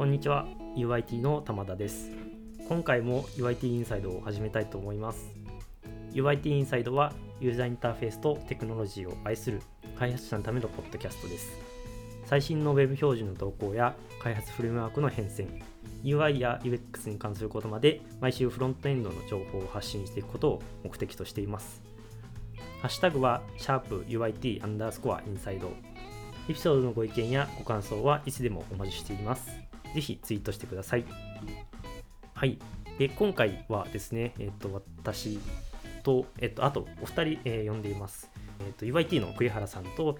こんにちは。UIT の玉田です。今回も UIT インサイドを始めたいと思います。UIT インサイドはユーザーインターフェースとテクノロジーを愛する開発者のためのポッドキャストです。最新の Web 標準の動向や開発フレームワークの変遷 UI や UX に関することまで毎週フロントエンドの情報を発信していくことを目的としています。ハッシュタグは、シャープ u i t アンダースコアインサイド。エピソードのご意見やご感想はいつでもお待ちしています。ぜひツイートしてください。はい。で、今回はですね、えっ、と、私と、えっ、と、あとお二人、えー、呼んでいます。えっ、と、UIT の栗原さんと、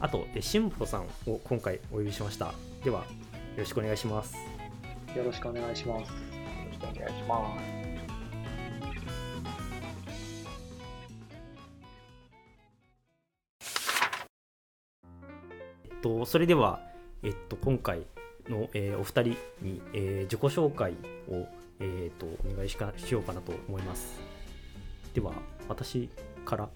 あと、えしんぽさんを今回お呼びしました。では、よろしくお願いします。よろしくお願いします。よろしくお願いします。と、それでは、えっと、今回の、えー、お二人に、えー、自己紹介を、えーと、お願いしかしようかなと思います。では、私から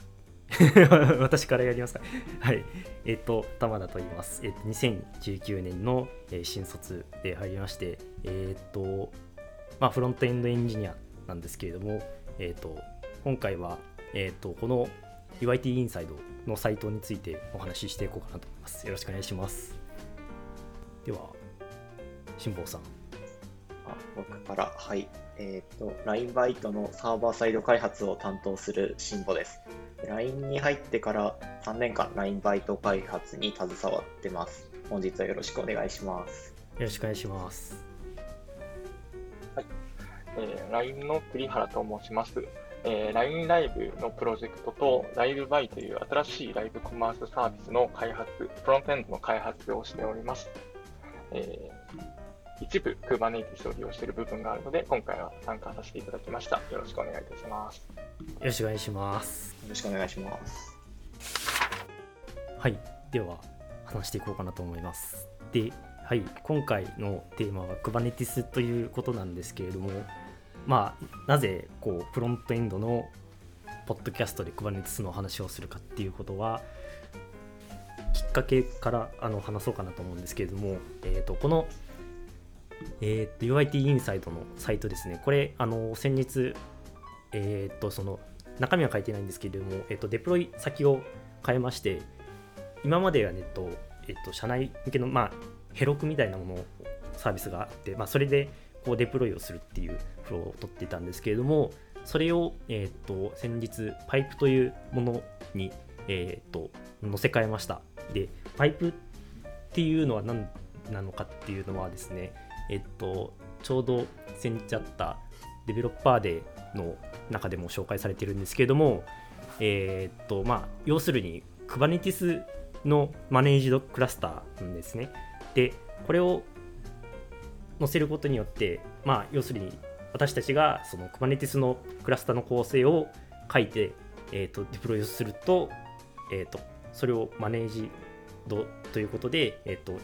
私からやりますか。はい。えっ、と、玉田と言います。えっ、と、2019年の、えー、新卒で入りまして、えっ、と、まあ、フロントエンドエンジニアなんですけれども、えっ、と、今回は、えっ、と、この UIT インサイドのサイトについてお話ししていこうかなと思います。よろしくお願いします。では、辛坊さん。あ僕から、はい。えっ、ー、と、LINE バイトのサーバーサイド開発を担当する辛坊です。LINE に入ってから3年間 LINE バイト開発に携わってます。本日はよろしくお願いします。よろしくお願いします。はい。えー、LINE の栗原と申します。えー、LINE ライブのプロジェクトと LiveBuy という新しいライブコマースサービスの開発、フロントエンドの開発をしております。えー、一部 Kubernetes を利用している部分があるので、今回は参加させていただきました。よろしくお願いいたします。よろしくお願いします。よろしくお願いします。はい。では、話していこうかなと思います。で、はい、今回のテーマは Kubernetes ということなんですけれども、まあ、なぜこうフロントエンドのポッドキャストで Kubernetes の話をするかっていうことはきっかけからあの話そうかなと思うんですけれども、えー、とこの、えー、と UIT インサイドのサイトですねこれあの先日、えー、とその中身は書いてないんですけれども、えー、とデプロイ先を変えまして今まではね、えっとえっと、社内向けの、まあ、ヘロクみたいなものサービスがあって、まあ、それでこうデプロイをするっていうフローを取ってたんですけれども、それを、えっ、と、先日、パイプというものに、えっ、と、載せ替えました。で、パイプっていうのは何なのかっていうのはですね、えっ、と、ちょうど先日あったデベロッパーデーの中でも紹介されてるんですけれども、えっ、と、まあ、要するに Kubernetes のマネージドクラスターなんですね。で、これを載せることによって、まあ、要するに私たちがその Kubernetes のクラスターの構成を書いて、えーと、デプロイすると,、えーと、それをマネージドということで、えーと、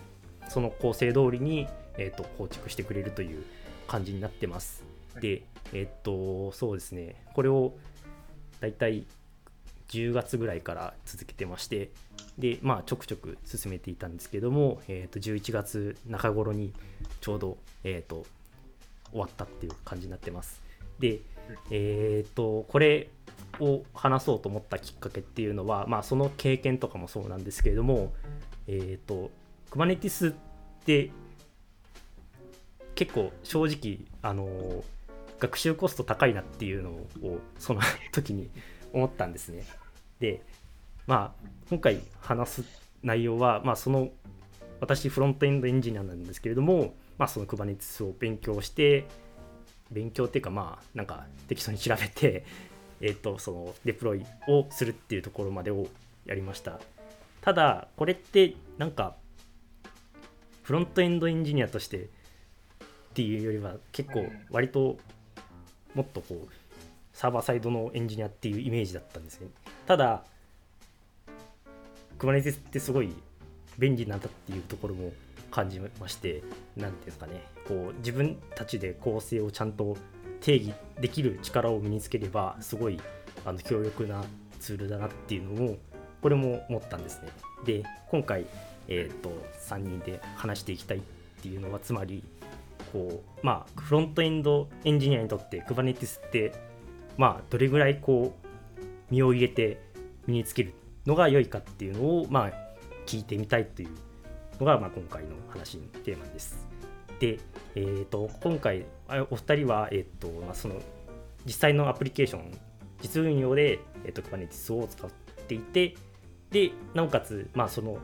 その構成通りに、えー、と構築してくれるという感じになってます。で、えっ、ー、と、そうですね、これをだいたい10月ぐらいから続けてまして、で、まあ、ちょくちょく進めていたんですけども、えー、と11月中頃にちょうど、えー、と終わったっていう感じになってます。で、えっ、ー、と、これを話そうと思ったきっかけっていうのは、まあ、その経験とかもそうなんですけれども、えっ、ー、と、Kubernetes って結構正直、あの学習コスト高いなっていうのをその時に思ったんですね。で、まあ、今回話す内容は、まあ、その私フロントエンドエンジニアなんですけれども、まあ、その Kubernetes を勉強して勉強っていうかまあなんか適当に調べて えっ、とそのデプロイをするっていうところまでをやりましたただこれってなんかフロントエンドエンジニアとしてっていうよりは結構割ともっとこうサーバーサイドのエンジニアっていうイメージだったんですね。ただ Kubernetes ってすごい便利なんだっていうところも感じまして何ていうんですかね。こう自分たちで構成をちゃんと定義できる力を身につければすごいあの強力なツールだなっていうのをこれも思ったんですね。で今回、えーと、3人で話していきたいっていうのはつまりこうまあフロントエンドエンジニアにとって Kubernetes ってまあどれぐらいこう身を入れて身につけるのが良いかっていうのをまあ聞いてみたいというのがまあ今回の話のテーマです。で、えー、と今回お二人は、えーとまあ、その実際のアプリケーション実運用で、えー、と Kubernetes を使っていてでなおかつ、まあその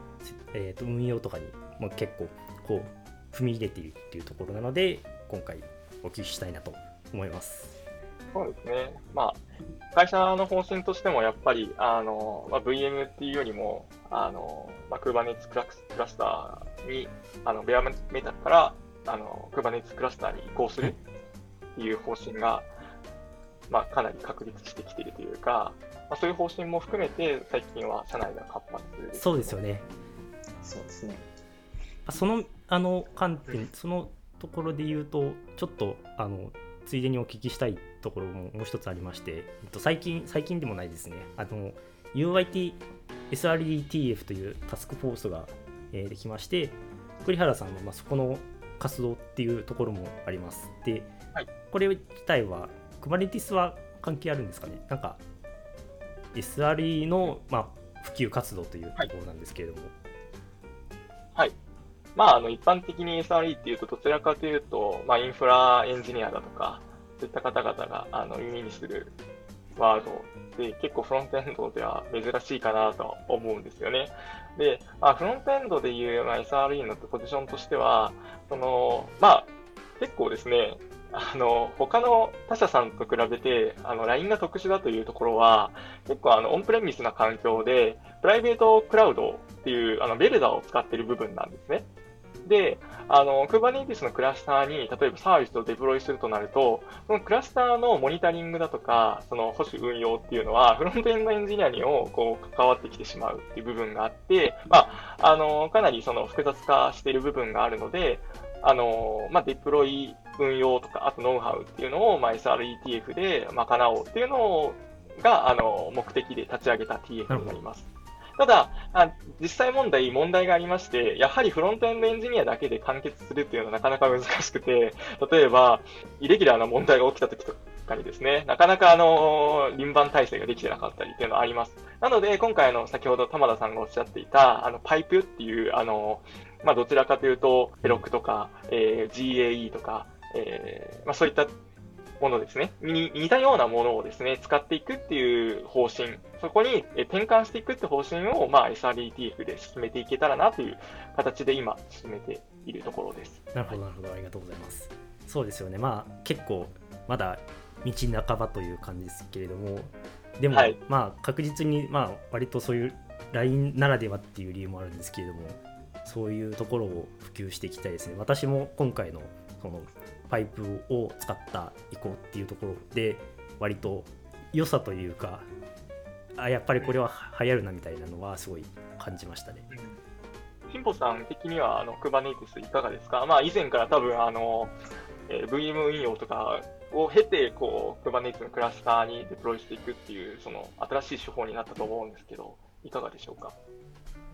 えー、と運用とかにも結構こう踏み入れているっていうところなので今回お聞きしたいなと思います。そうですね。まあ、会社の方針としてもやっぱり、あの、まあ、VM っていうよりも、あの、まあ、Kubernetes クラクラスターに、あの、ベアメタから、あの、Kubernetes クラスターに移行するっていう方針が、まあ、かなり確立してきているというか、まあ、そういう方針も含めて、最近は社内が活発です、そうですよね。そうですね。その、あの、観点、そのところで言うと、ちょっと、あの、ついでにお聞きしたいところももう一つありまして、えっと、最近、最近でもないですね。あの、UIT SRETF というタスクフォースが、えー、できまして、栗原さんはまあそこの活動っていうところもあります。で、はい、これ自体は Kubernetes は関係あるんですかね？なんか SRE の、まあ、普及活動というところなんですけれども。はい。まあ、あの一般的に SRE っていうと、どちらかというと、まあ、インフラエンジニアだとか、そういった方々があの耳にするワードで、結構フロントエンドでは珍しいかなと思うんですよね。で、まあ、フロントエンドでいう、まあ、SRE のポジションとしては、その、まあ、結構ですね、あの、他の他社さんと比べて、あの、LINE が特殊だというところは、結構あの、オンプレミスな環境で、プライベートクラウドっていう、あの、ベルダーを使っている部分なんですね。で、あの、Kubernetes のクラスターに、例えばサービスをデプロイするとなると、そのクラスターのモニタリングだとか、その保守運用っていうのは、フロントエンドエンジニアにも、こう、関わってきてしまうっていう部分があって、まあ、あの、かなりその複雑化している部分があるので、あの、まあ、デプロイ運用とか、あとノウハウっていうのを、まあ、SRETF で賄おうっていうのが、あの、目的で立ち上げた TF になります。ただあ、実際問題、問題がありまして、やはりフロントエンドエンジニアだけで完結するっていうのはなかなか難しくて、例えば、イレギュラーな問題が起きた時とかにですね、なかなかあの、輪番体制ができてなかったりっていうのはあります。なので、今回の先ほど玉田さんがおっしゃっていた、あの、パイプっていう、あの、まあ、どちらかというと、ヘロックとか、えー、GAE とか、えー、まあ、そういったものですね、に似たようなものをですね、使っていくっていう方針、そこに転換していくって方針を、まあ、SRETF で進めていけたらなという形で今、進めているところです。なるほど、なるほど、ありがとうございます。そうですよね、まあ、結構、まだ道半ばという感じですけれども、でも、はい、まあ、確実に、まあ、割とそういう LINE ならではっていう理由もあるんですけれども、そういうところを普及していきたいですね。私も今回のそのパイプを使った移行っていうところで割と良さというかあやっぱりこれは流行るなみたいなのはすごい感じましたね。金保さん的にはあの Kubernetes いかがですか、まあ、以前から多分あの、えー、VM 運用とかを経てこう Kubernetes のクラスターにデプロイしていくっていうその新しい手法になったと思うんですけどいかがでしょうか？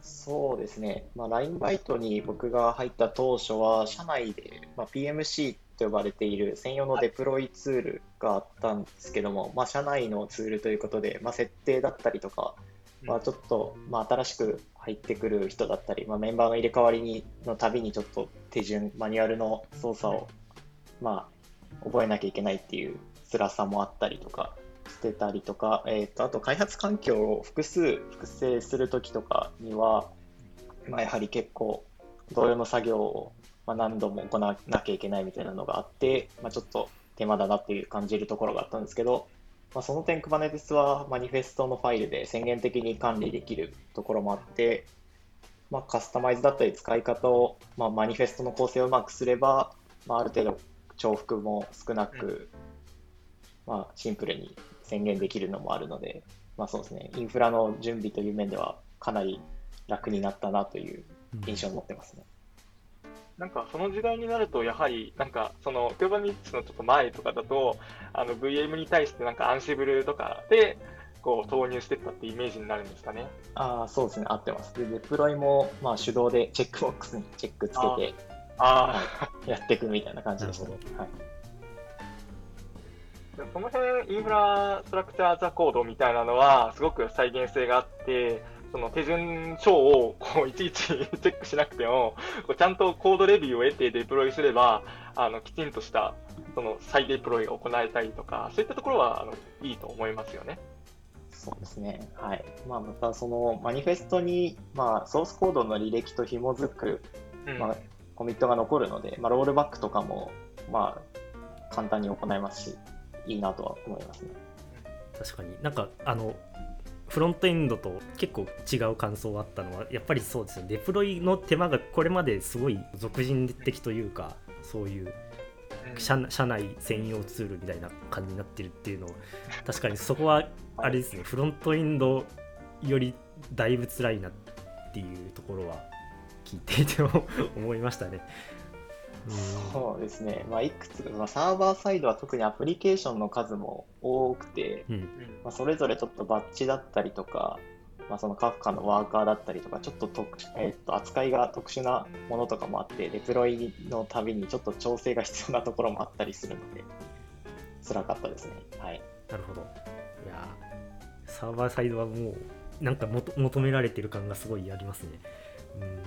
そうですね、まあ、LINE バイトに僕が入った当初は社内で、まあ、PMC と呼ばれている専用のデプロイツールがあったんですけども、まあ、社内のツールということで、まあ、設定だったりとか、まあ、ちょっと、まあ、新しく入ってくる人だったり、まあ、メンバーの入れ替わりにのたびにちょっと手順、マニュアルの操作を、まあ、覚えなきゃいけないっていう辛さもあったりとかしてたりとか、えーと、あと開発環境を複数複製するときとかには、まあ、やはり結構同様の作業をまあ、何度も行わなきゃいけないみたいなのがあって、まあ、ちょっと手間だなっていう感じるところがあったんですけど、まあ、その点 Kubernetes はマニフェストのファイルで宣言的に管理できるところもあって、まあ、カスタマイズだったり使い方を、まあ、マニフェストの構成をうまくすれば、まあ、ある程度重複も少なく、まあ、シンプルに宣言できるのもあるので、まあ、そうですね、インフラの準備という面ではかなり楽になったなという印象を持ってますね。うんなんかその時代になると、やはり、なんかその Kubernetes のちょっと前とかだと、あの VM に対してなんか Ansible とかで、こう投入していったってイメージになるんですかね。ああ、そうですね、合ってます。で、デプロイもまあ手動でチェックボックスにチェックつけて、あやっていくみたいな感じでした、なるはい、あ、その辺、インフラストラクチャーザコードみたいなのは、すごく再現性があって、その手順書をこういちいちチェックしなくても、こうちゃんとコードレビューを得てデプロイすれば、あのきちんとしたその再デプロイが行えたりとか、そういったところはあのいいと思いますよね。そうですね。はい。まあ、またそのマニフェストに、まあ、ソースコードの履歴と紐づく、うんまあ、コミットが残るので、まあ、ロールバックとかも、まあ、簡単に行えますし、いいなとは思いますね。確かになんかあのフロントエンドと結構違う感想があったのはやっぱりそうですよデプロイの手間がこれまですごい俗人的というかそういう社社内専用ツールみたいな感じになってるっていうのを確かにそこはあれですね。フロントエンドよりだいぶ辛いなっていうところは聞いていても思いましたね。うんそうですね。まあ、いくつか、まあ、サーバーサイドは特にアプリケーションの数も多くて、うんまあ、それぞれちょっとバッチだったりとか、まあ、そのカフカのワーカーだったりとか、ちょっと特殊、えっと扱いが特殊なものとかもあって、デプロイのたびにちょっと調整が必要なところもあったりするので、辛かったですね。はい。なるほど。いやーサーバーサイドはもうなんか求められてる感がすごいありますね。うん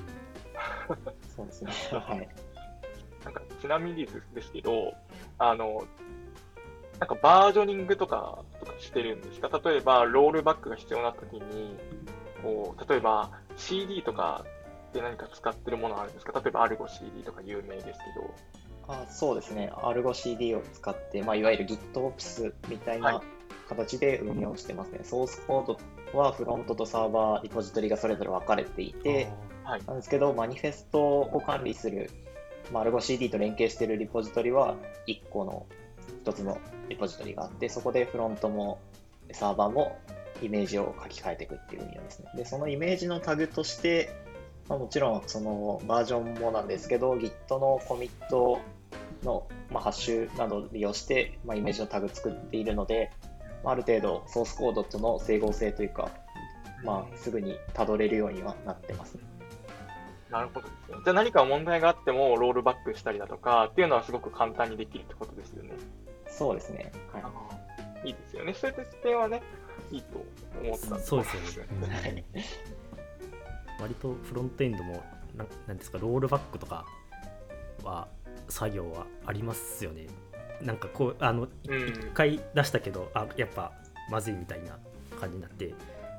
そうですね。はい。なんかちなみにですけど、あの、なんかバージョニングとかとかしてるんですか？例えば、ロールバックが必要な時に、こう、例えば CD とかで何か使ってるものあるんですか？例えば、アルゴ CD とか有名ですけど。あそうですね。AlgoCD を使って、まあ、いわゆる GitOps みたいはいな形で運用してますね。ソースコードはフロントとサーバー、リポジトリがそれぞれ分かれていて、はい。なんですけど、マニフェストを管理する、まあ、AlgoCD と連携しているリポジトリは1個の1つのリポジトリがあって、そこでフロントもサーバーもイメージを書き換えていくっていう運用ですね。で、そのイメージのタグとして、まあ、もちろんそのバージョンもなんですけど、Git のコミットの、まあ、ハッシュなどを利用して、まあ、イメージのタグ作っているので、まあある程度ソースコードとの整合性というか、まあ、すぐにたどれるようにはなってますね。なるほどですね。じゃあ何か問題があってもロールバックしたりだとかっていうのはすごく簡単にできるってことですよね。そうですね。はい。いいですよね。そういった点はね、いいと思ったそうですよね。はい割とフロントエンドもなんなんですかロールバックとかは作業はありますよね。なんかこうあのいうん一回出したけどあやっぱまずいみたいな感じになって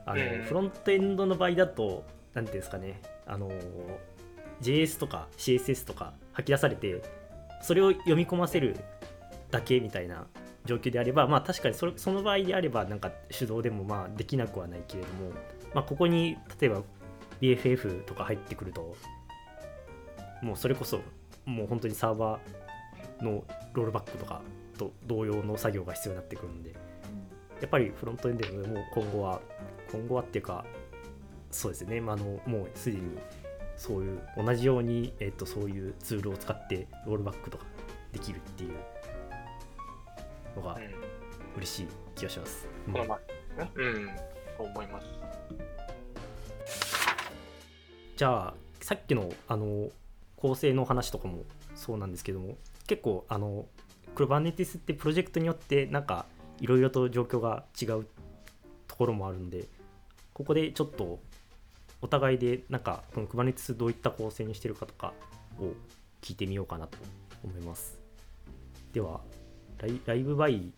あの、うんフロントエンドの場合だとなんていうんですかねあの JS とか CSS とか吐き出されてそれを読み込ませるだけみたいな状況であればまあ確かにそれその場合であればなんか手動でもまあできなくはないけれども、まあ、ここに例えば BFF とか入ってくるともうそれこそもう本当にサーバーのロールバックとかと同様の作業が必要になってくるんでやっぱりフロントエンドでも今後は今後はっていうかそうですね、まあ、あのもうすでにそういう同じように、えっとそういうツールを使ってロールバックとかできるっていうのがうん嬉しい気がします。この前ですね。うん。と思います。じゃあさっきのあの構成の話とかもそうなんですけども結構あの Kubernetes ってプロジェクトによってなんかいろいろと状況が違うところもあるんでここでちょっとお互いでなんかこの Kubernetes どういった構成にしてるかとかを聞いてみようかなと思います。ではライライブバイ。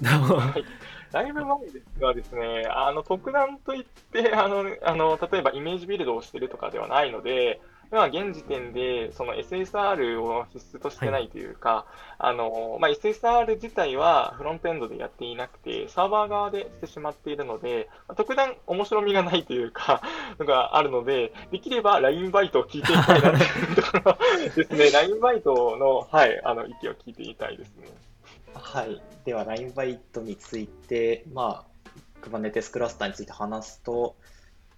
ライブ前ですがですね、あの特段といってあのあの、例えばイメージビルドをしてるとかではないので、今現時点でその SSR を必須としてないというか、あのまあ、SSR 自体はフロントエンドでやっていなくて、サーバー側でしてしまっているので、まあ特段面白みがないというか、のがあるので、できれば LINE バイトを聞いていきたいなというところですね、LINE バイトの,、はい、あの意見を聞いてみたいですね。はい。では、LINE バイトについて、まあ、Kubernetes クラスターについて話すと、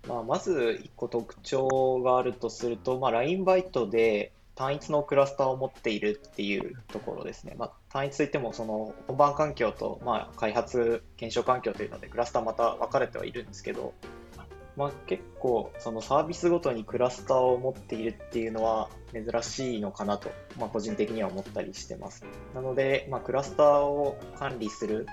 まあ、まず1個特徴があるとすると、まあ、LINE バイトで単一のクラスターを持っているっていうところですね。まあ、単一といっても、その本番環境と、まあ、開発、検証環境というので、クラスターまた分かれてはいるんですけど、まあ、結構そのサービスごとにクラスターを持っているっていうのは珍しいのかなと、まあ、個人的には思ったりしてます。なので、まあ、クラスターを管理する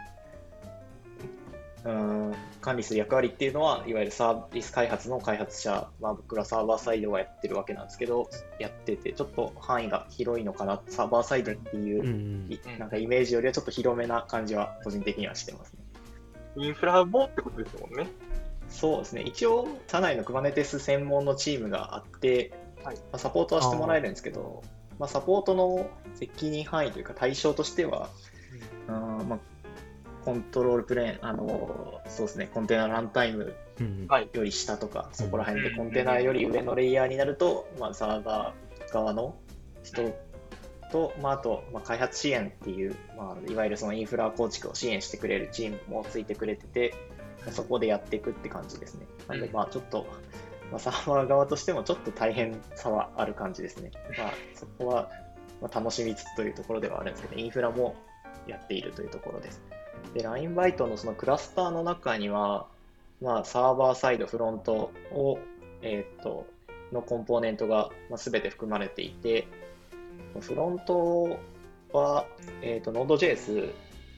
うん管理する役割っていうのは、いわゆるサービス開発の開発者、まあ、僕らサーバーサイドがやってるわけなんですけど、やってて、ちょっと範囲が広いのかな、サーバーサイドっていう、うんなんかイメージよりはちょっと広めな感じは個人的にはしてますね。インフラもってことですもんね。そうですね、一応、社内の Kubernetes 専門のチームがあって、はいまあ、サポートはしてもらえるんですけど、まあ、サポートの責任範囲というか対象としては、うんまあ、コントロールプレーン、あのそうですね、コンテナランタイムより下とか、そこら辺でうんコンテナより上のレイヤーになると、まあ、サーバー側の人と、まあ、あと、まあ、開発支援っていう、まあ、いわゆるそのインフラ構築を支援してくれるチームもついてくれてて、まあそこでやっていくって感じですね。なんで、まあ、ちょっと、まあ、サーバー側としてもちょっと大変さはある感じですね。まあ、そこは、まあ、楽しみつつというところではあるんですけど、インフラもやっているというところです。で、LINE バイトのそのクラスターの中には、まあ、サーバーサイド、フロントを、えーっと、のコンポーネントが、まあ、全て含まれていて、フロントは、えーっと、Node.js、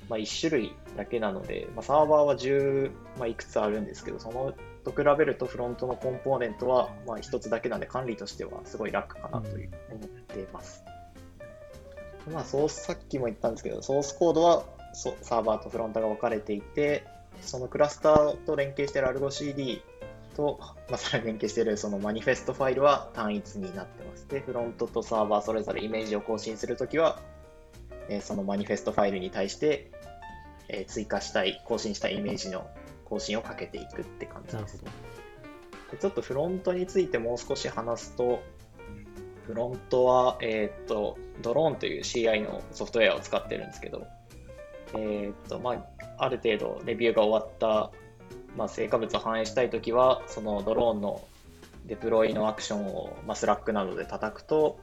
まあ、1種類だけなので、まあ、サーバーは10、まあ、いくつあるんですけど、そのと比べるとフロントのコンポーネントは、まあ、1つだけなんで管理としてはすごい楽かなという思っています。まあ、ソース、さっきも言ったんですけど、ソースコードはそサーバーとフロントが分かれていて、そのクラスターと連携している AlgoCD と、まあ、さらに連携しているそのマニフェストファイルは単一になってます。で、フロントとサーバーそれぞれイメージを更新するときは、えーそのマニフェストファイルに対して、えー追加したい、更新したいイメージの更新をかけていくって感じです。でちょっとフロントについてもう少し話すと、フロントは、えーっと、 Drone という CI のソフトウェアを使ってるんですけど、えーっと、まあ、ある程度レビューが終わった、まあ、成果物を反映したいときは、その Drone のデプロイのアクションを、まあ、スラックなどで叩くと、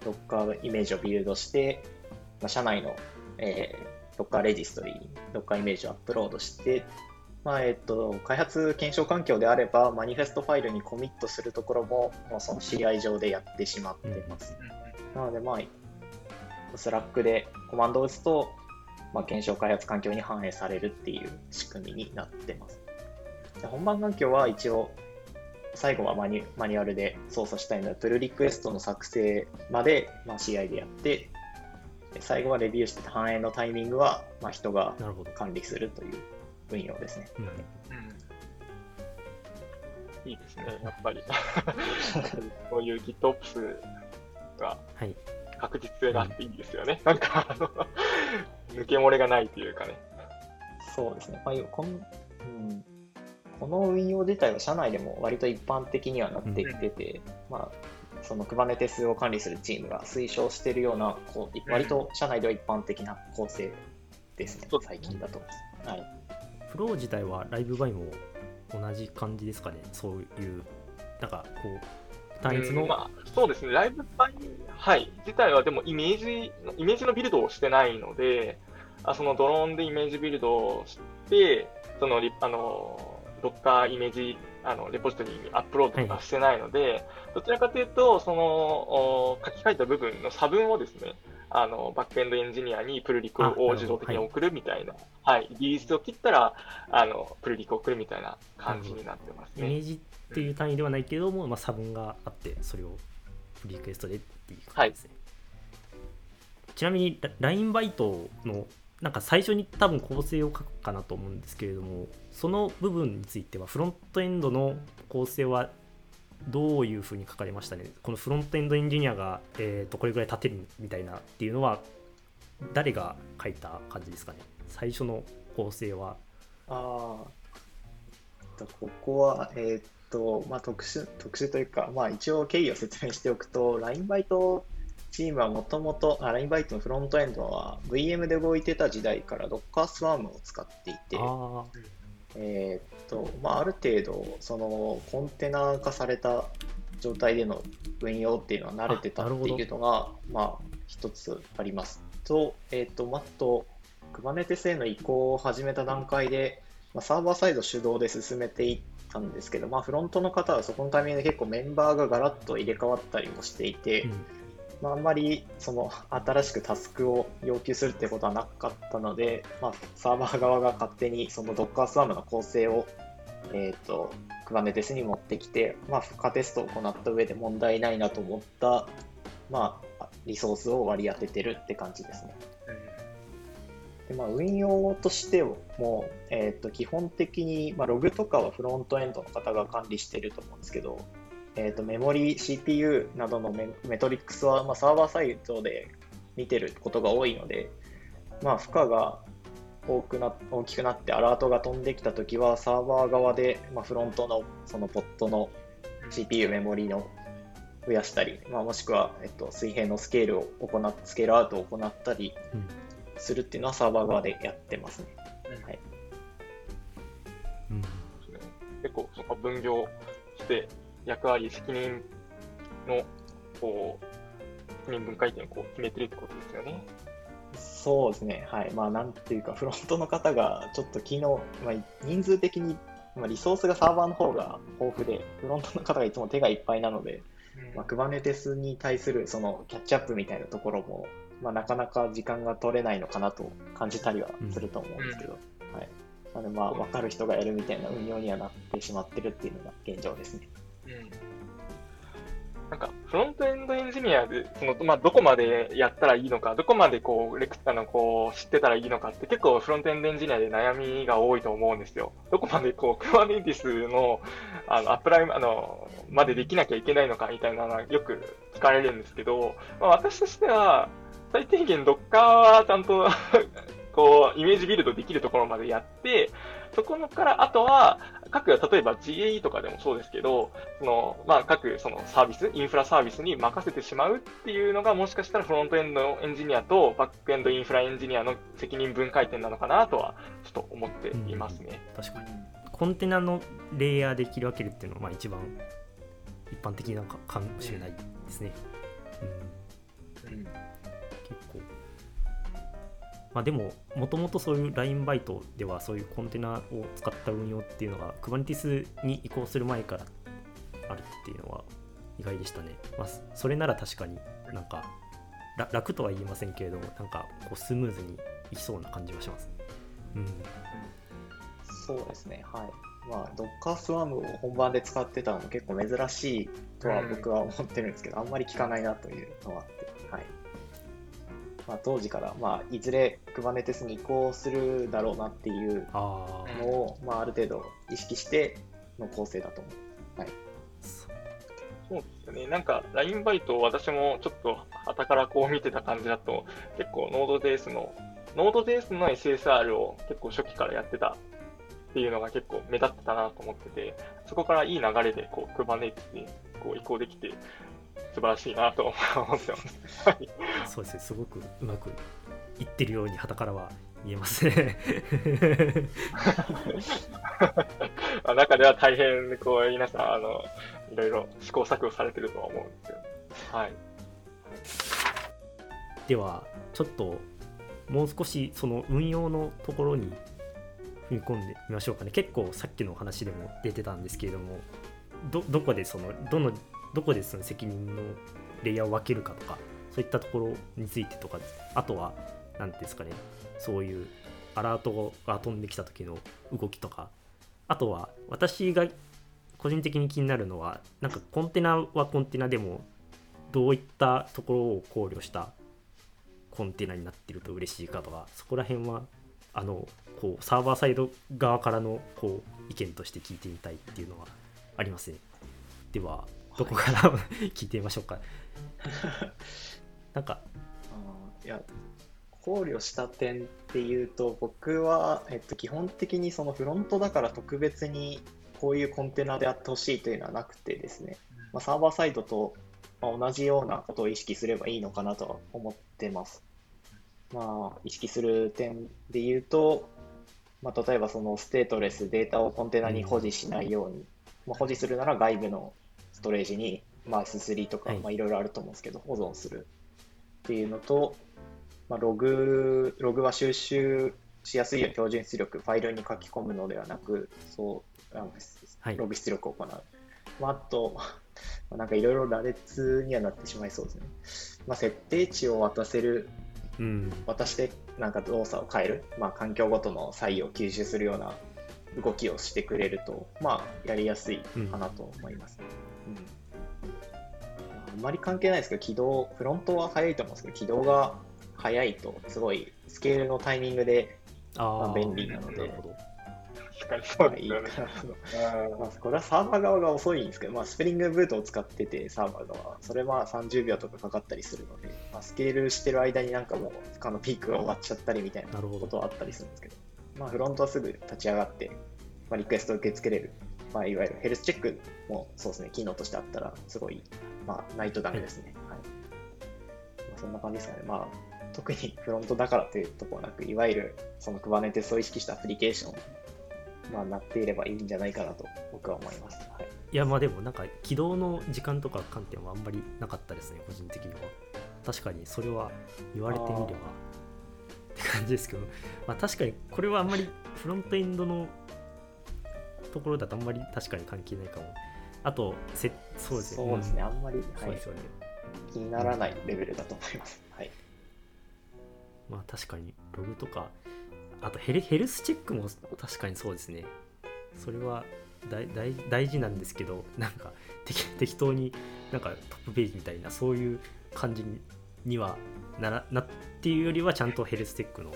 Docker イメージをビルドして、まあ、社内の、えー、Docker レジストリーに Docker イメージをアップロードして、まあえっと、開発検証環境であれば、マニフェストファイルにコミットするところも、もうその CI 上でやってしまってます。なので、まあ、スラックでコマンドを打つと、まあ、検証開発環境に反映されるっていう仕組みになってます。で本番環境は一応、最後はマニマニュアルで操作したいので、プルリクエストの作成まで、まあ、CI でやって、で最後はレビューして反映のタイミングは、まあ、人が。管理するという運用ですね。うんいいですね、やっぱり。こういう GitOps がはい。確実性があっていいですよね。なんか、あの、抜け漏れがないというかね。そうですね。まあ、こんうん、この運用自体は社内でも割と一般的にはなってきてて、まあ、その Kubernetes を管理するチームが推奨しているような、こう割と社内では一般的な構成ですねそう、最近だと。はい。フロー自体はライブバイも同じ感じですかね。そういう、なんかこう、単一の、うんまあ、そうですね、ライブパイ、はい、自体はでもイメージ、イメージのビルドをしてないので、あそのドローンでイメージビルドをして、そのリあの、ドッカーイメージ、あの、レポジトリにアップロードとかしてないので、どちらかというと、その、お書き換えた部分の差分をですね、あの、バックエンドエンジニアにプルリクを自動的に送るみたいな、はい、リリースを切ったら、あの、プルリクを送るみたいな感じになってますね。イメージっていう単位ではないけれども、まあ、差分があって、それをリクエストでっていう感じですね。ちなみに、ラ LINE バイトの、なんか最初に多分構成を書くかなと思うんですけれども、その部分については、フロントエンドの構成はどういうふうに書かれましたね？このフロントエンドエンジニアが、えー、とこれぐらい立てるみたいなっていうのは、誰が書いた感じですかね？最初の構成は。ああ、えっとここは、えーっと、まあ、特殊、特殊というか、まあ、一応経緯を説明しておくと、LINE バイトチームはもともと、あ LINE バイトのフロントエンドは VM で動いてた時代から Docker Swarm を使っていて、あえーっと、まあ、ある程度、そのコンテナ化された状態での運用っていうのは慣れてたっていうのが、まあ、一つあります。と、えーっと、マット、Kubernetes への移行を始めた段階で、まあ、サーバーサイド主導で進めていったんですけど、まあ、フロントの方はそこのタイミングで結構メンバーがガラッと入れ替わったりもしていて、うんまあ、あんまりその新しくタスクを要求するってことはなかったので、まあ、サーバー側が勝手にその Docker Swarm の構成を、えー、と Kubernetes に持ってきて、まあ、負荷テストを行った上で問題ないなと思った、まあ、リソースを割り当ててるって感じですね。でまあ、運用としても、えー、と基本的に、まあ、ログとかはフロントエンドの方が管理していると思うんですけど、えー、とメモリ、CPU などのメトリックスは、まあ、サーバーサイトで見てることが多いので、まあ、負荷が多くな大きくなってアラートが飛んできたときは、サーバー側で、まあ、フロントのそのポットの CPU、メモリの増やしたり、まあ、もしくは、えっと、水平のスケールを行っスケールアウトを行ったりうん。するっていうのはサーバー側でやってますね。はいうん結構そこ分業して役割、責任のこう責任分解点をこう決めてるってことですよね。そうですね、はい。まあ、なんていうか、フロントの方がちょっと昨日、まあ、人数的に、まあ、リソースがサーバーの方が豊富で、フロントの方がいつも手がいっぱいなので、まあ、Kubernetes に対するそのキャッチアップみたいなところも、まあ、なかなか時間が取れないのかなと感じたりはすると思うんですけど、はい。なので、まあ、分かる人がやるみたいな運用にはなってしまってるっていうのが現状ですね。うんなんか、フロントエンドエンジニアで、その、まあ、どこまでやったらいいのか、どこまでこう、レクあの、こう、知ってたらいいのかって結構フロントエンドエンジニアで悩みが多いと思うんですよ。どこまでこう、Kubernetes の、あの、アップライム、あの、までできなきゃいけないのかみたいなのはよく聞かれるんですけど、まあ、私としては、最低限 Docker はちゃんと こう、イメージビルドできるところまでやって、そこから、あとは、各、例えば GAE とかでもそうですけど、その、まあ、各、そのサービス、インフラサービスに任せてしまうっていうのが、もしかしたらフロントエンドエンジニアとバックエンドインフラエンジニアの責任分解点なのかなとは、ちょっと思っていますね。確かに。コンテナのレイヤーで切り分けるっていうのがまあ一番一般的なのかかもしれないですね、うん、うんまあでももともとそういう LINE バイトではそういうコンテナを使った運用っていうのが Kubernetes に移行する前からあるっていうのは意外でしたね、まあ、それなら確かになんか楽とは言いませんけれどもなんかこうスムーズにいきそうな感じはします。うん。そうですね、はい。まあ、Docker Swarm を本番で使ってたのも結構珍しいとは僕は思ってるんですけど、あんまり聞かないなというのがあって、はい。まあ、当時から、まあ、いずれ Kubernetes に移行するだろうなっていうああのを、まあ、ある程度意識しての構成だと思う。そうですよね。なんか、LINE バイトを私もちょっと旗からこう見てた感じだと、結構 Node.js の、Node.js の SSR を結構初期からやってたっていうのが結構目立ってたなと思ってて、そこからいい流れでこう Kubernetes にこう移行できて、素晴らしいなと思ってます。はい。そうですね、すごくうまくいってるように、旗からは見えますね。まあ中では大変、こう、皆さん、あの、いろいろ試行錯誤されてるとは思うんですけど。はい。では、ちょっともう少しその運用のところに踏み込んでみましょうかね。結構さっきの話でも出てたんですけれども、どどこでその、どの、どこでその責任のレイヤーを分けるかとか、そういったところについてとか、あとは、なんていうんですかね、そういうアラートが飛んできた時の動きとか、あとは私が個人的に気になるのは、なんかコンテナはコンテナでも、どういったところを考慮したコンテナになってると嬉しいかとか、そこら辺は、あの、こう、サーバーサイド側からの、こう、意見として聞いてみたいっていうのはありますね。では、どこから、聞いてみましょうか。なんか、いや考慮した点っていうと僕は、えっと、基本的にそのフロントだから特別にこういうコンテナであってほしいというのはなくてですね、まあ、サーバーサイドとまあ同じようなことを意識すればいいのかなとは思ってます。まあ、意識する点で言うと、まあ、例えばそのステートレスデータをコンテナに保持しないように、まあ、保持するなら外部のストレージに、まあ、S3 とか、はいまあ、いろいろあると思うんですけど、保存するっていうのと、まあ、ログ、ログは収集しやすいように標準出力、ファイルに書き込むのではなく、そう、あのはいログ出力を行う。まあ、あと、まあなんかいろいろ羅列にはなってしまいそうですね。まあ、設定値を渡せる、うん渡してなんか動作を変える、まあ、環境ごとの差異を吸収するような動きをしてくれると、まあ、やりやすいかなと思います。うんまああんまり関係ないですけど、起動、フロントは早いと思うんですけど、起動が早いと、すごいスケールのタイミングでああ、まあ便利なので。まこれはサーバー側が遅いんですけど、まあ、スプリングブートを使ってて、サーバー側、それは30秒とかかかったりするので、まあ、スケールしてる間になんかもう、あのピークが終わっちゃったりみたいななるほどことはあったりするんですけど、まあ、フロントはすぐ立ち上がって、まあ、リクエストを受け付けれる、まあ、いわゆるヘルスチェックもそうですね、機能としてあったら、すごい、まあ、ないとダメですね。はいまあ、そんな感じですかね。まあ特にフロントだからというところはなく、いわゆるその Kubernetes を意識したアプリケーションまあ、なっていればいいんじゃないかなと僕は思います。はい、いやまあでもなんか起動の時間とか観点はあんまりなかったですね個人的には確かにそれは言われてみればって感じですけどまあ確かにこれはあんまりフロントエンドのところだとあんまり確かに関係ないかも。あとせそうですね。そうですね、あんまり、うん。はい。そうですよね。気にならないレベルだと思います。はい、まあ確かにログとかあとヘルヘルスチェックも確かにそうですね。それは大事なんですけどなんか適適当になんかトップページみたいなそういう感じににはならなっていうよりはちゃんとヘルスチェックの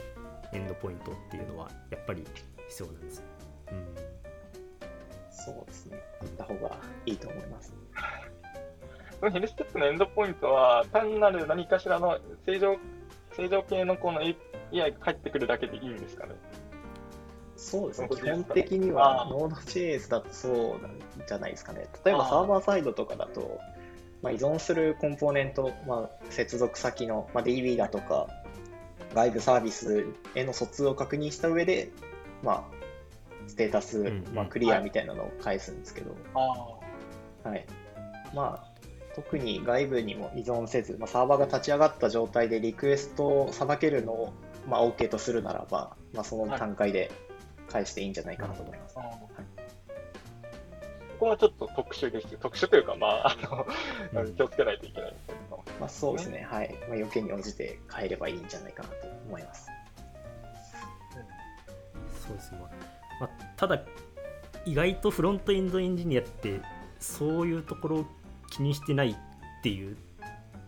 エンドポイントっていうのはやっぱり必要なんです、うん、そうですね、あった方がいいと思います。そのヘルステップのエンドポイントは、単なる何かしらの正常正常系のこの API が返ってくるだけでいいんですかね？そうですね、基本的には Node.js だとそうなんじゃないですかね。例えばサーバーサイドとかだと、まあ、依存するコンポーネント、まあ、接続先の、まあ、DB だとか、外部サービスへの疎通を確認した上で、まあ、ステータス、んうんまあ、クリアみたいなのを返すんですけど、あはい。まあ、特に外部にも依存せず、まあ、サーバーが立ち上がった状態でリクエストをさばけるのを、まあ、OK とするならば、まあ、その段階で返していいんじゃないかなと思います。あ。ここはちょっと特殊です。特殊というか、まあ、あのうん気をつけないといけないポイントかもしれないまあ、そうですね、はい。まあ、要件に応じて変えればいいんじゃないかなと思います。そうですね、まあまあ、ただ意外とフロントエンドエンジニアってそういうところを気にしてないっていう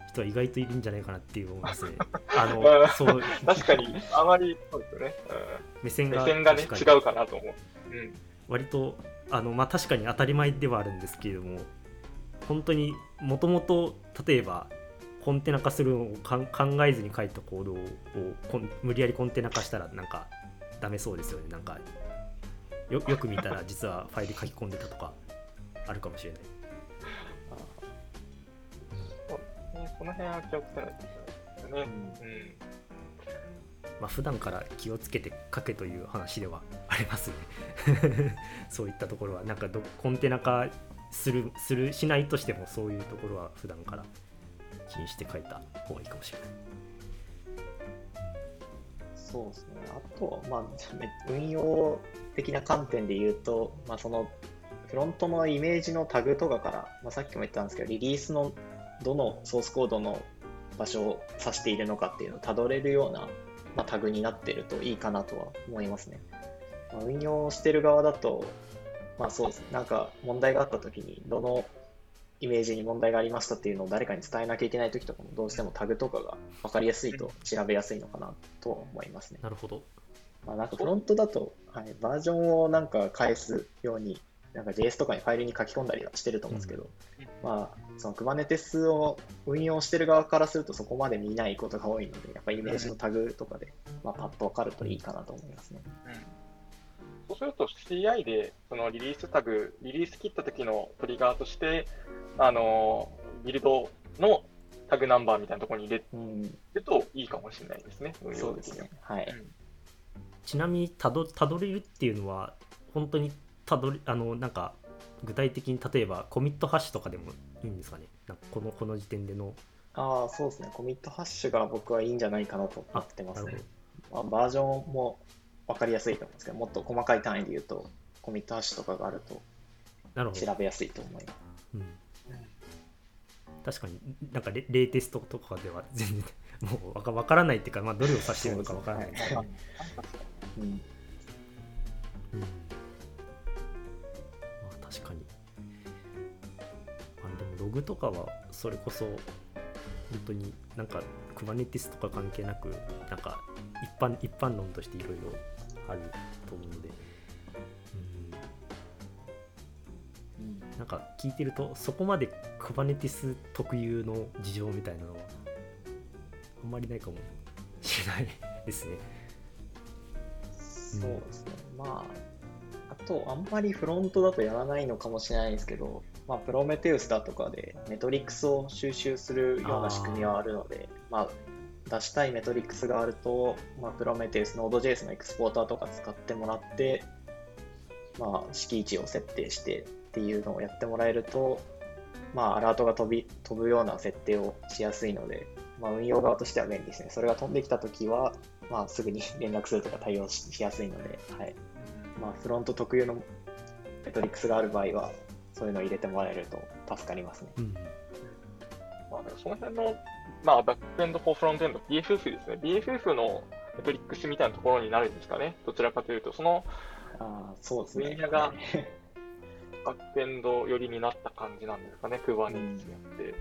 人は意外といるんじゃないかなっていう思いますね あのうんそう確かに、あまり、そうですよね。うん、目線が目線がね、違うかなと思う。うん。割とあの、まあ、確かに当たり前ではあるんですけれども本当にもともと例えばコンテナ化するのを考えずに書いたコードを無理やりコンテナ化したらなんかダメそうですよねなんかよよく見たら実はファイル書き込んでたとかあるかもしれないそうですね。その辺は気をつけないといけないですよね。うん。まあ普段から気をつけて書けという話ではありますね そういったところはなんかどコンテナ化するするしないとしてもそういうところは普段から気にして書いた方がいいかもしれないそうですね。あと、まあ、運用的な観点で言うと、まあ、そのフロントのイメージのタグとかから、まあ、さっきも言ったんですけど、リリースのどのソースコードの場所を指しているのかっていうのをたどれるような、まあ、タグになってるといいかなとは思いますね。まあ、運用してる側だと、まあそうです、なんか問題があったときに、どのイメージに問題がありましたっていうのを誰かに伝えなきゃいけないときとかも、どうしてもタグとかが分かりやすいと調べやすいのかなとは思いますね。なるほどまあ、なんかフロントだと、はい、バージョンをなんか返すように、なんか JS とかにファイルに書き込んだりはしてると思うんですけど、まあ、その Kubernetes を運用してる側からするとそこまで見ないことが多いので、やっぱイメージのタグとかで、まあ、パッと分かるといいかなと思いますね。そうすると CI でそのリリースタグ、リリース切った時のトリガーとして、あのビルドのタグナンバーみたいなところに入れうん、るといいかもしれないですね、運用的にはそうですね。はい。ちなみにたどたどれるっていうのは本当にたどりあのなんか具体的に例えばコミットハッシュとかでもいいんですかね？なんかこのこの時点での。ああ、そうですね。コミットハッシュが僕はいいんじゃないかなと思ってますね。まあ、バージョンも分かりやすいと思うんですけど、もっと細かい単位で言うと、コミットハッシュとかがあると、調べやすいと思います。うん。確かになんかレレイテストとかでは全然 もうわかわからないっていうか、まあ、どれを指してるのかわからない。ですけど、うん。うんまあ、確かに、あ、でもログとかはそれこそ本当になんか Kubernetes とか関係なくなんか一般一般論としていろいろあると思うので、うん、なんか聞いてるとそこまで Kubernetes 特有の事情みたいなのはあんまりないかもしれないですね。そうですね。まあ、あと、あんまりフロントだとやらないのかもしれないですけど、まあ、プロメテウスだとかでメトリックスを収集するような仕組みはあるので、まあ、出したいメトリックスがあると、まあ、プロメテウス、Node.js のエクスポーターとか使ってもらって、まあ、式位置を設定してっていうのをやってもらえると、まあ、アラートが飛び飛ぶような設定をしやすいので、まあ、運用側としては便利ですね。それが飛んできたときは、まあ、すぐに 連絡するとか対応ししやすいので、はいまあ、フロント特有のメトリックスがある場合は、そういうのを入れてもらえると助かりますね。うんまあ、その辺の、まあ、バックエンド、フォーフロントエンド、BFF ですね。BFF のメトリックスみたいなところになるんですかね。どちらかというと、そのあーそうですね。みんなが バックエンド寄りになった感じなんですかね、Kubernetes によって。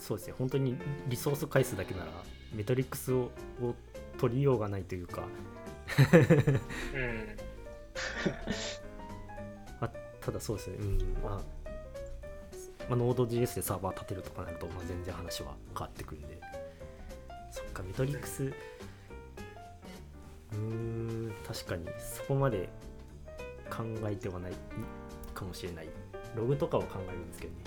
そうですね。本当にリソース返すだけならメトリックスをを取りようがないというか。うん。ただそうですね。うん。まあ、まあ、Node.js でサーバー立てるとかなると、まあ、全然話は変わってくるんで。そっかメトリックス。うーん確かにそこまで考えてはないかもしれない。ログとかは考えるんですけどね。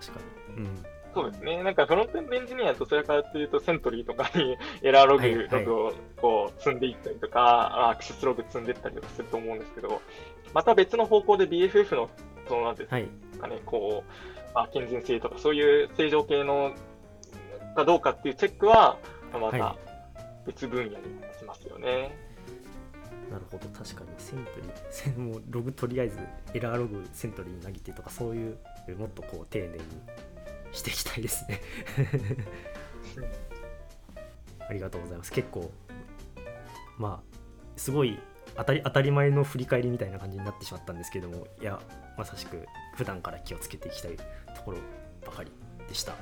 確かに。うんそうですね。なんかフロントエンドエンジニアどちらかというと、セントリーとかに エラーログ、はいはいログをこう積んでいったりとか、アクセスログ積んでいったりとかすると思うんですけど、また別の方向で BFF の、そのなんですかね、こう、まあ、健全性とか、そういう正常系のかどうかっていうチェックは、まはた別分野に立ちますよね。なるほど確かにセントリーせ もうログとりあえずエラーログセントリーに投げてとかそういうもっとこう丁寧にしていきたいですね。ありがとうございます。結構まあすごい当たり当たり前の振り返りみたいな感じになってしまったんですけどもいやまさしく普段から気をつけていきたいところばかりでした。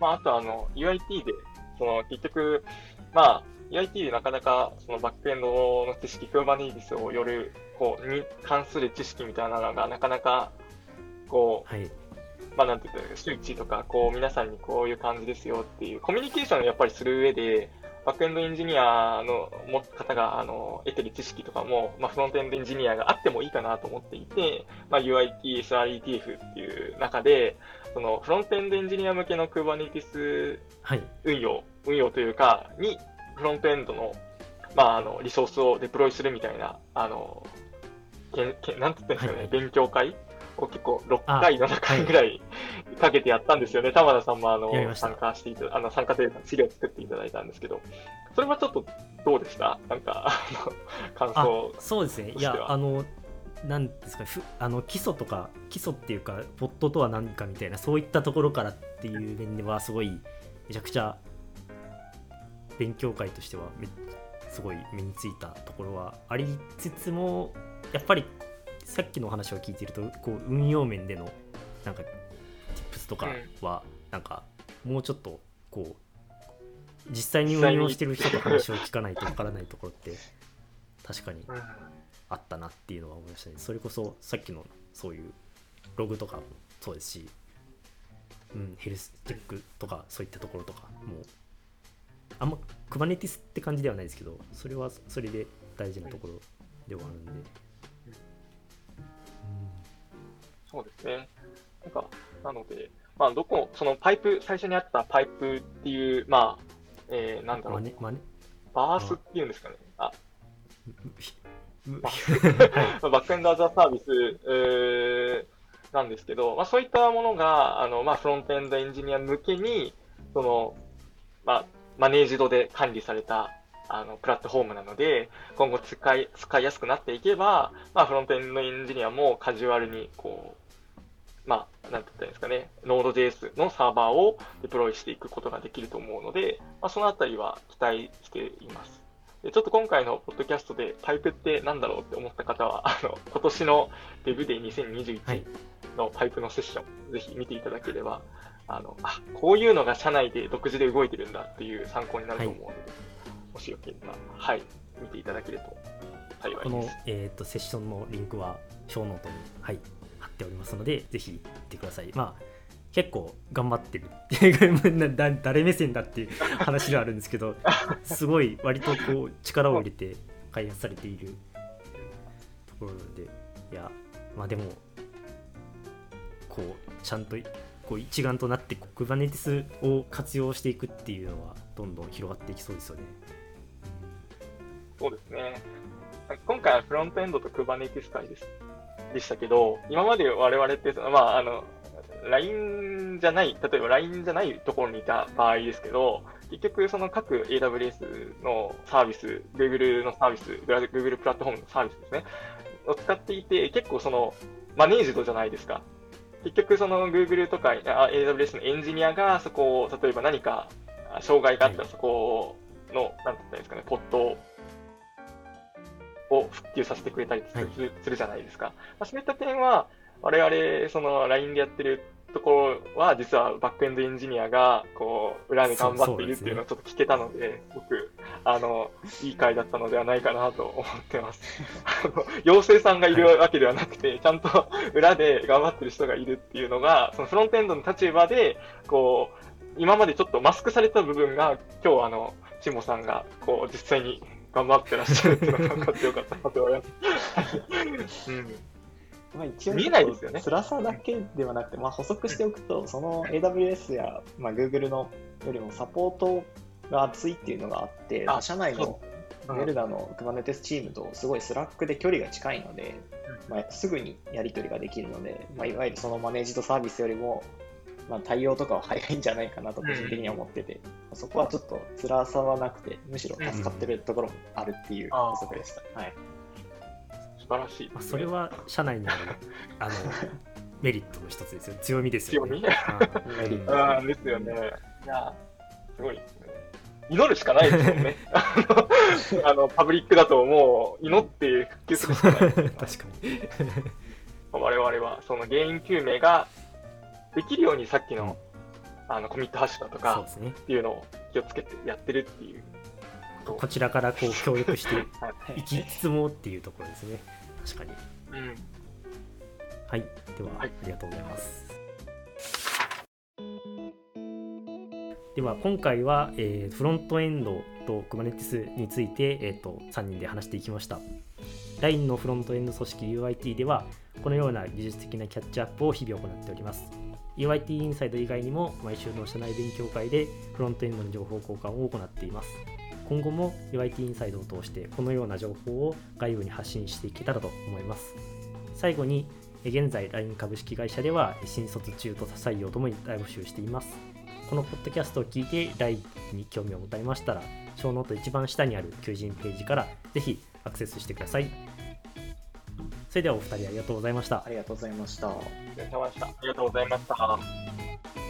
まあ、あとあの UIT で、その結局、まあ、UIT でなかなかそのバックエンドの知識、Kubernetes をよる、こう、に関する知識みたいなのがなかなか、こはい、う、まあ、なんていうか、周知とか、こう、皆さんにこういう感じですよっていう、コミュニケーションをやっぱりする上で、バックエンドエンジニアのも方があの得てる知識とかも、まあ、フロントエンドエンジニアがあってもいいかなと思っていて、まあ、UIT、SRETF っていう中で、そのフロントエンドエンジニア向けの Kubernetes はい、運用、運用というか、にフロントエンドの,、まあ、あのリソースをデプロイするみたいな、あのけんけんなんて言ったんですかね、はいはい。勉強会を結構6あ回、7回ぐらいかけてやったんですよね。玉田さんもあの参加していたあの参加というか資料を作っていただいたんですけど、それはちょっとどうでした？なんか、感あ想。そうですね。いやあのなんですかふあの基礎とか基礎っていうかポットとは何かみたいなそういったところからっていう面ではすごいめちゃくちゃ勉強会としてはめすごい目についたところはありつつもやっぱりさっきの話を聞いてるとこう運用面でのなんか tips とかはなんかもうちょっとこう実際に運用してる人と話を聞かないとわからないところって確かにうんあったなっていうのは思いましたね。それこそさっきのそういうログとかもそうですし、うん、ヘルスチェックとかそういったところとかもうあんま Kubernetes って感じではないですけどそれはそれで大事なところではあるんで、そうですね。なんか、なので、まあ、どこ、そのパイプ、最初にあったパイプっていう、まあ、えー、なんだろう、まねまね。バースっていうんですかね。あ、うバックエンド。アザーサービス、えーなんですけど、まあ、そういったものが、あの、まあ、フロントエンドエンジニア向けに、その、まあ、マネージドで管理されたあのプラットフォームなので、今後使い使いやすくなっていけば、まあ、フロントエンドエンジニアもカジュアルにこう、まあ、なんて言ったらいいんですかね、Node.js のサーバーをデプロイしていくことができると思うので、まあ、そのあたりは期待しています。でちょっと今回のポッドキャストでパイプってなんだろうって思った方は、あの今年の DevDay2021 のパイプのセッション、はい、ぜひ見ていただければ、あのあこういうのが社内で独自で動いてるんだっていう参考になると思うので、はい、もしよければ、はい、見ていただけると幸いです。この、えーと、セッションのリンクは、ショーノートに、はい、貼っておりますので、ぜひ見てください。まあ結構頑張ってる 誰目線だっていう話ではあるんですけど すごい割とこう力を入れて開発されているところなのでいやまあでもこうちゃんとこう一丸となって Kubernetes を活用していくっていうのはどんどん広がっていきそうですよね。そうですね。今回はフロントエンドと Kubernetes 会ですでしたけど、今まで我々って、まあ、あの、LINE じゃない、例えば LINE じゃないところにいた場合ですけど、結局その各 AWS のサービス、Google のサービス、Google プラットフォームのサービスですね、を使っていて、結構そのマネージドじゃないですか。結局その Google とか AWS のエンジニアがそこを、例えば何か障害があったらそこの、なんて言ったらいいですかね、ポットを復旧させてくれたりする,、するじゃないですか。まあ、そういった点は、我々、その LINE でやってるところは、実はバックエンドエンジニアが、こう、裏で頑張っているっていうのをちょっと聞けたので、僕、あの、いい回だったのではないかなと思ってます。あの、妖精さんがいるわけではなくて、ちゃんと裏で頑張ってる人がいるっていうのが、そのフロントエンドの立場で、こう、今までちょっとマスクされた部分が、今日あの、チモさんが、こう、実際に頑張ってらっしゃるっていうのが分かってよかったなと思います。うんまあ、一応見えないですよね。辛さだけではなくて、まあ、補足しておくと、その AWS や、まあ、Google のよりもサポートが厚いっていうのがあって、あ社内の Verda の Kubernetes チームとすごいスラックで距離が近いので、まあ、すぐにやり取りができるので、まあ、いわゆるそのマネージドサービスよりも、まあ、対応とかは早いんじゃないかなと個人的には思ってて、うん、そこはちょっと辛さはなくて、むしろ助かってるところもあるっていう補足でした。うん、はい素晴らしい、ね、まあ、それは社内にあるあの メリットの一つですよ強みですよね。強み あですよね。いや、すごいですね。祈るしかないですもんね。あのパブリックだともう祈って復旧するしかない。確かに。我々はその原因究明ができるようにさっきのあのコミットハッシュだとかっていうのを気をつけてやってるっていうこちらからこう協力して い。きつつもっていうところですね。確かに、うん、はい。では、はい、ありがとうございます。では今回は、えー、フロントエンドと Kubernetes について、えーと、3人で話していきました。LINE のフロントエンド組織 UIT ではこのような技術的なキャッチアップを日々行っております UIT インサイド以外にも毎週の社内勉強会でフロントエンドの情報交換を行っています今後も UIT インサイドを通してこのような情報を外部に発信していけたらと思います。最後に、現在 LINE 株式会社では新卒中途採用ともに大募集しています。このポッドキャストを聞いて LINE に興味を持たれましたら、ショーノート一番下にある求人ページからぜひアクセスしてください。それではお二人ありがとうございました。ありがとうございました。ありがとうございました。ありがとうございました。